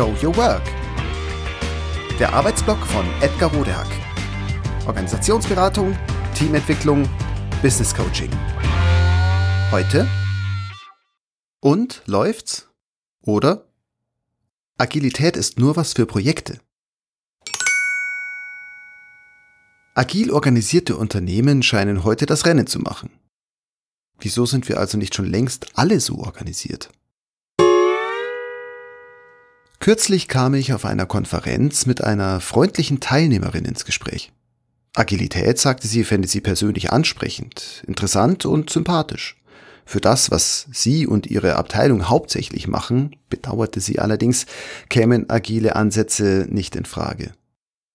Show Your Work. Der Arbeitsblock von Edgar Rodehack. Organisationsberatung, Teamentwicklung, Business Coaching. Heute und läuft's? Oder Agilität ist nur was für Projekte. Agil organisierte Unternehmen scheinen heute das Rennen zu machen. Wieso sind wir also nicht schon längst alle so organisiert? Kürzlich kam ich auf einer Konferenz mit einer freundlichen Teilnehmerin ins Gespräch. Agilität, sagte sie, fände sie persönlich ansprechend, interessant und sympathisch. Für das, was sie und ihre Abteilung hauptsächlich machen, bedauerte sie allerdings, kämen agile Ansätze nicht in Frage.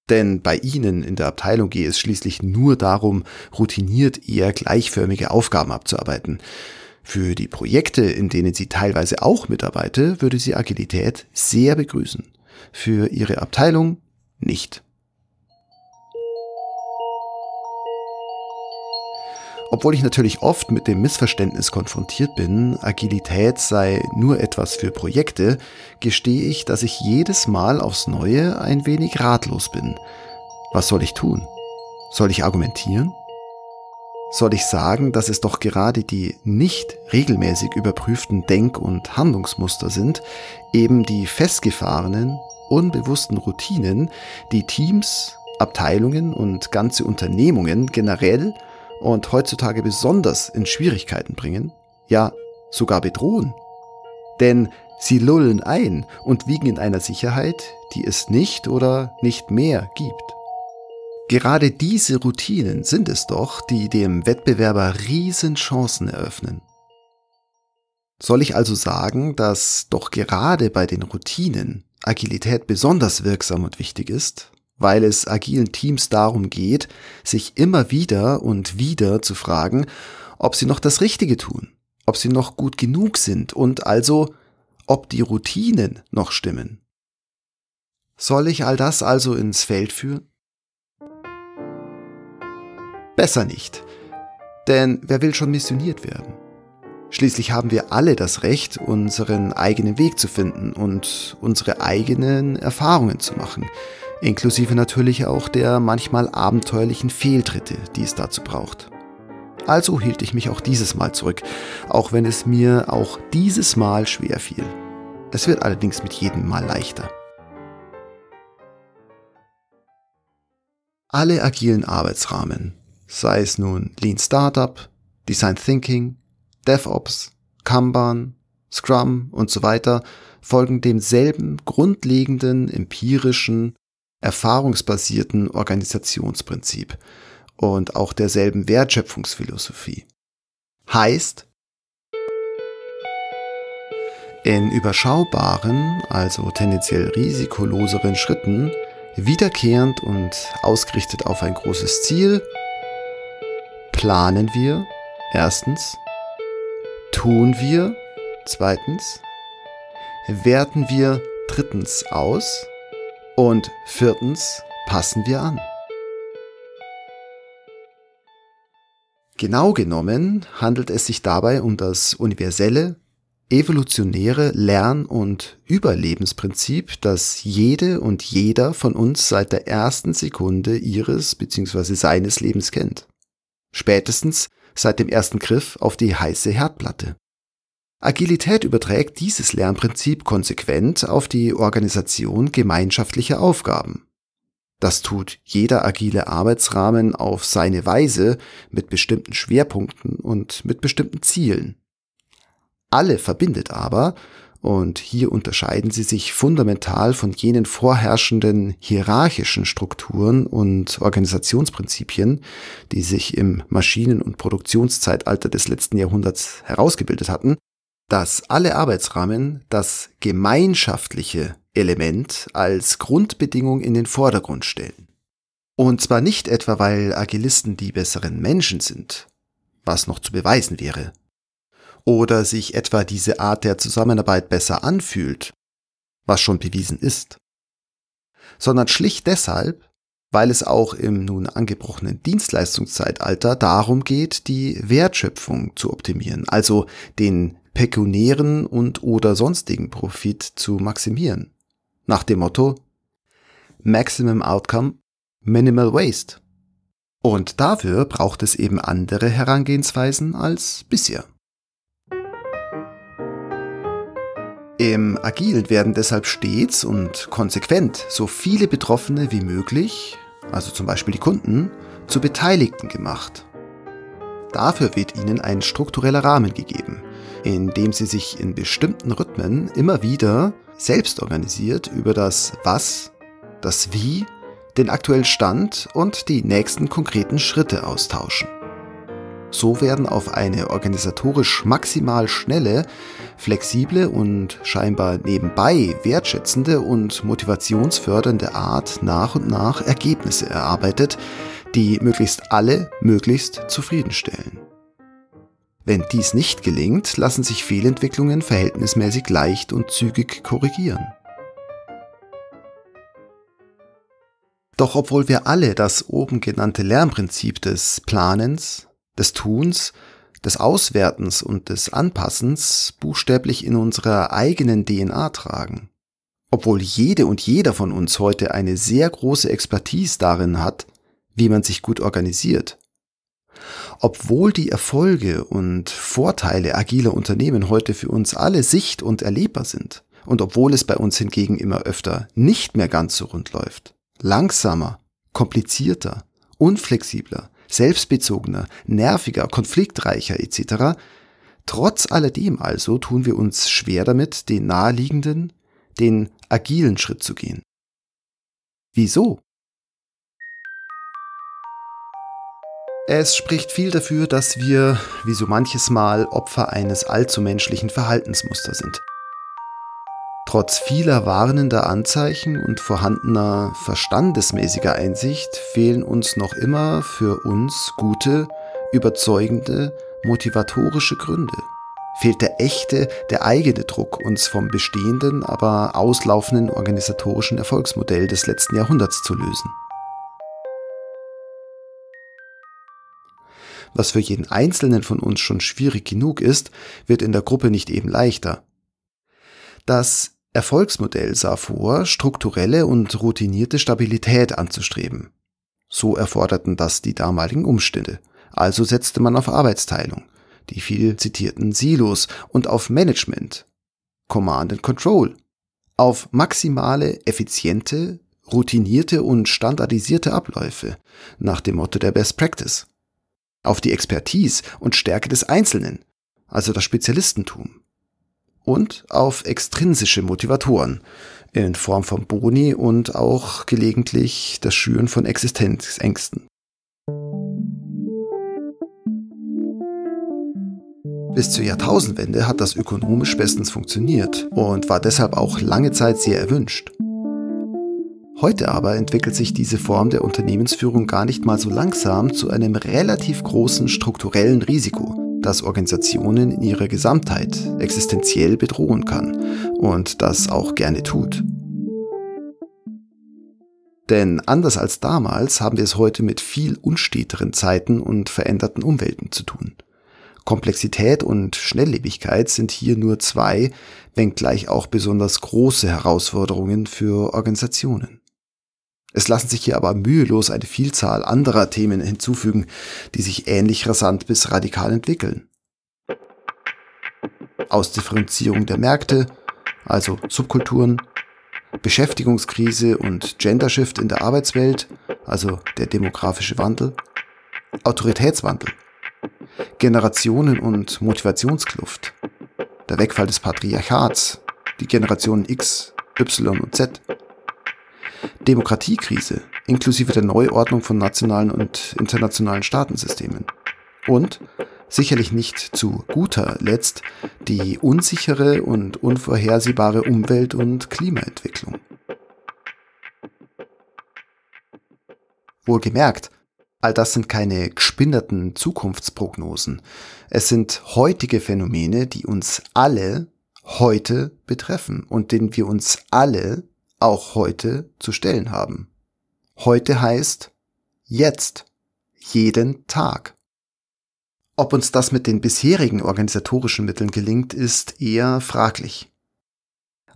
Denn bei Ihnen in der Abteilung gehe es schließlich nur darum, routiniert eher gleichförmige Aufgaben abzuarbeiten. Für die Projekte, in denen sie teilweise auch mitarbeite, würde sie Agilität sehr begrüßen. Für ihre Abteilung nicht. Obwohl ich natürlich oft mit dem Missverständnis konfrontiert bin, Agilität sei nur etwas für Projekte, gestehe ich, dass ich jedes Mal aufs Neue ein wenig ratlos bin. Was soll ich tun? Soll ich argumentieren? Soll ich sagen, dass es doch gerade die nicht regelmäßig überprüften Denk- und Handlungsmuster sind, eben die festgefahrenen, unbewussten Routinen, die Teams, Abteilungen und ganze Unternehmungen generell und heutzutage besonders in Schwierigkeiten bringen, ja sogar bedrohen. Denn sie lullen ein und wiegen in einer Sicherheit, die es nicht oder nicht mehr gibt. Gerade diese Routinen sind es doch, die dem Wettbewerber Riesenchancen eröffnen. Soll ich also sagen, dass doch gerade bei den Routinen Agilität besonders wirksam und wichtig ist, weil es agilen Teams darum geht, sich immer wieder und wieder zu fragen, ob sie noch das Richtige tun, ob sie noch gut genug sind und also, ob die Routinen noch stimmen. Soll ich all das also ins Feld führen? Besser nicht. Denn wer will schon missioniert werden? Schließlich haben wir alle das Recht, unseren eigenen Weg zu finden und unsere eigenen Erfahrungen zu machen, inklusive natürlich auch der manchmal abenteuerlichen Fehltritte, die es dazu braucht. Also hielt ich mich auch dieses Mal zurück, auch wenn es mir auch dieses Mal schwer fiel. Es wird allerdings mit jedem Mal leichter. Alle agilen Arbeitsrahmen, sei es nun Lean Startup, Design Thinking, DevOps, Kanban, Scrum und so weiter, folgen demselben grundlegenden, empirischen, erfahrungsbasierten Organisationsprinzip und auch derselben Wertschöpfungsphilosophie. Heißt, in überschaubaren, also tendenziell risikoloseren Schritten, wiederkehrend und ausgerichtet auf ein großes Ziel planen wir? Erstens. Tun wir? Zweitens. Werten wir? Drittens aus. Und viertens. Passen wir an. Genau genommen handelt es sich dabei um das universelle, evolutionäre Lern- und Überlebensprinzip, das jede und jeder von uns seit der ersten Sekunde ihres bzw. seines Lebens kennt spätestens seit dem ersten Griff auf die heiße Herdplatte. Agilität überträgt dieses Lernprinzip konsequent auf die Organisation gemeinschaftlicher Aufgaben. Das tut jeder agile Arbeitsrahmen auf seine Weise mit bestimmten Schwerpunkten und mit bestimmten Zielen. Alle verbindet aber, und hier unterscheiden sie sich fundamental von jenen vorherrschenden hierarchischen Strukturen und Organisationsprinzipien, die sich im Maschinen- und Produktionszeitalter des letzten Jahrhunderts herausgebildet hatten, dass alle Arbeitsrahmen das gemeinschaftliche Element als Grundbedingung in den Vordergrund stellen. Und zwar nicht etwa, weil Agilisten die besseren Menschen sind, was noch zu beweisen wäre, oder sich etwa diese Art der Zusammenarbeit besser anfühlt, was schon bewiesen ist, sondern schlicht deshalb, weil es auch im nun angebrochenen Dienstleistungszeitalter darum geht, die Wertschöpfung zu optimieren, also den pekuniären und oder sonstigen Profit zu maximieren. nach dem Motto Maximum Outcome, Minimal Waste. Und dafür braucht es eben andere Herangehensweisen als bisher. Im Agilen werden deshalb stets und konsequent so viele Betroffene wie möglich, also zum Beispiel die Kunden, zu Beteiligten gemacht. Dafür wird ihnen ein struktureller Rahmen gegeben, in dem sie sich in bestimmten Rhythmen immer wieder selbst organisiert über das Was, das Wie, den aktuellen Stand und die nächsten konkreten Schritte austauschen. So werden auf eine organisatorisch maximal schnelle, flexible und scheinbar nebenbei wertschätzende und motivationsfördernde Art nach und nach Ergebnisse erarbeitet, die möglichst alle möglichst zufriedenstellen. Wenn dies nicht gelingt, lassen sich Fehlentwicklungen verhältnismäßig leicht und zügig korrigieren. Doch obwohl wir alle das oben genannte Lernprinzip des Planens, des Tuns, des Auswertens und des Anpassens buchstäblich in unserer eigenen DNA tragen, obwohl jede und jeder von uns heute eine sehr große Expertise darin hat, wie man sich gut organisiert. Obwohl die Erfolge und Vorteile agiler Unternehmen heute für uns alle sicht- und erlebbar sind, und obwohl es bei uns hingegen immer öfter nicht mehr ganz so rund läuft, langsamer, komplizierter, unflexibler, selbstbezogener, nerviger, konfliktreicher etc., trotz alledem also tun wir uns schwer damit, den naheliegenden, den agilen Schritt zu gehen. Wieso? Es spricht viel dafür, dass wir, wie so manches Mal, Opfer eines allzu menschlichen Verhaltensmusters sind. Trotz vieler warnender Anzeichen und vorhandener verstandesmäßiger Einsicht fehlen uns noch immer für uns gute, überzeugende, motivatorische Gründe. Fehlt der echte, der eigene Druck, uns vom bestehenden, aber auslaufenden organisatorischen Erfolgsmodell des letzten Jahrhunderts zu lösen. was für jeden Einzelnen von uns schon schwierig genug ist, wird in der Gruppe nicht eben leichter. Das Erfolgsmodell sah vor, strukturelle und routinierte Stabilität anzustreben. So erforderten das die damaligen Umstände. Also setzte man auf Arbeitsteilung, die viel zitierten Silos und auf Management, Command and Control, auf maximale, effiziente, routinierte und standardisierte Abläufe nach dem Motto der Best Practice auf die Expertise und Stärke des Einzelnen, also das Spezialistentum, und auf extrinsische Motivatoren in Form von Boni und auch gelegentlich das Schüren von Existenzängsten. Bis zur Jahrtausendwende hat das ökonomisch bestens funktioniert und war deshalb auch lange Zeit sehr erwünscht. Heute aber entwickelt sich diese Form der Unternehmensführung gar nicht mal so langsam zu einem relativ großen strukturellen Risiko, das Organisationen in ihrer Gesamtheit existenziell bedrohen kann und das auch gerne tut. Denn anders als damals haben wir es heute mit viel unsteteren Zeiten und veränderten Umwelten zu tun. Komplexität und Schnelllebigkeit sind hier nur zwei, wenngleich auch besonders große Herausforderungen für Organisationen. Es lassen sich hier aber mühelos eine Vielzahl anderer Themen hinzufügen, die sich ähnlich rasant bis radikal entwickeln. Ausdifferenzierung der Märkte, also Subkulturen, Beschäftigungskrise und Gendershift in der Arbeitswelt, also der demografische Wandel, Autoritätswandel, Generationen- und Motivationskluft, der Wegfall des Patriarchats, die Generationen X, Y und Z, Demokratiekrise inklusive der Neuordnung von nationalen und internationalen Staatensystemen. Und sicherlich nicht zu guter Letzt die unsichere und unvorhersehbare Umwelt- und Klimaentwicklung. Wohlgemerkt, all das sind keine gespinnerten Zukunftsprognosen. Es sind heutige Phänomene, die uns alle heute betreffen und denen wir uns alle auch heute zu stellen haben. Heute heißt jetzt, jeden Tag. Ob uns das mit den bisherigen organisatorischen Mitteln gelingt, ist eher fraglich.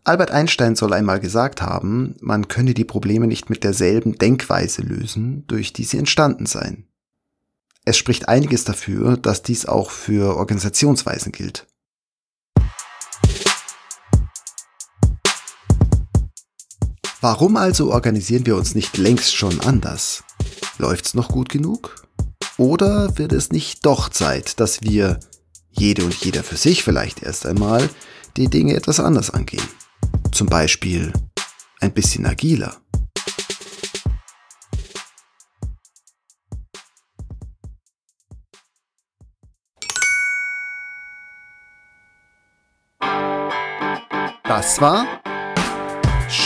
Albert Einstein soll einmal gesagt haben, man könne die Probleme nicht mit derselben Denkweise lösen, durch die sie entstanden seien. Es spricht einiges dafür, dass dies auch für Organisationsweisen gilt. Warum also organisieren wir uns nicht längst schon anders? Läuft's noch gut genug? Oder wird es nicht doch Zeit, dass wir, jede und jeder für sich vielleicht erst einmal, die Dinge etwas anders angehen? Zum Beispiel ein bisschen agiler. Das war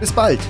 Bis bald!